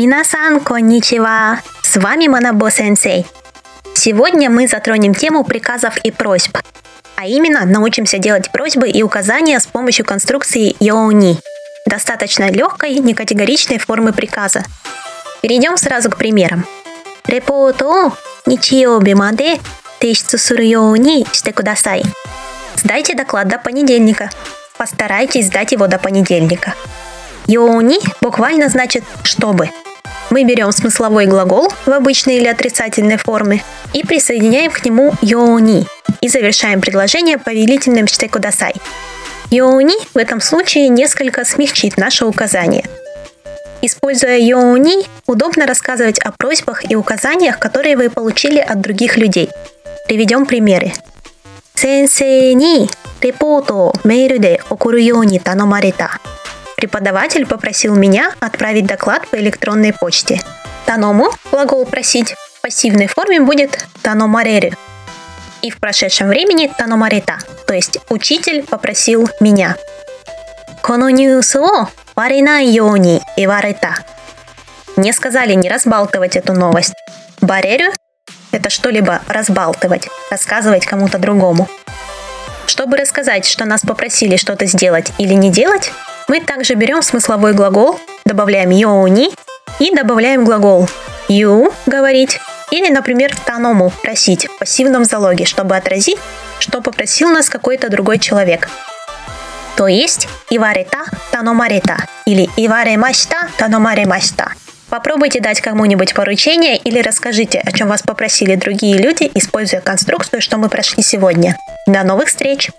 Минасан, конничева! С вами Манабо Сенсей. Сегодня мы затронем тему приказов и просьб. А именно, научимся делать просьбы и указания с помощью конструкции йоуни. Достаточно легкой, некатегоричной формы приказа. Перейдем сразу к примерам. Репото ничиоби маде тейшицу суру йоуни шите кудасай. Сдайте доклад до понедельника. Постарайтесь сдать его до понедельника. Йоуни буквально значит «чтобы». Мы берем смысловой глагол в обычной или отрицательной форме и присоединяем к нему йоуни и завершаем предложение повелительным штекудасай. Йоуни в этом случае несколько смягчит наше указание. Используя йоуни, удобно рассказывать о просьбах и указаниях, которые вы получили от других людей. Приведем примеры. Сенсей ни репото мейлю де окуру йоуни таномарита. Преподаватель попросил меня отправить доклад по электронной почте. Таному, глагол «просить», в пассивной форме будет таномарерю. И в прошедшем времени таномарита, то есть учитель попросил меня. Коно ньюсу о йони и варета. Мне сказали не разбалтывать эту новость. Барерю – это что-либо разбалтывать, рассказывать кому-то другому. Чтобы рассказать, что нас попросили что-то сделать или не делать, мы также берем смысловой глагол, добавляем йоуни и добавляем глагол ю – говорить, или, например, таному – просить в пассивном залоге, чтобы отразить, что попросил нас какой-то другой человек. То есть иварета таномарета или иваремашта таномаремашта. Попробуйте дать кому-нибудь поручение или расскажите, о чем вас попросили другие люди, используя конструкцию, что мы прошли сегодня. До новых встреч!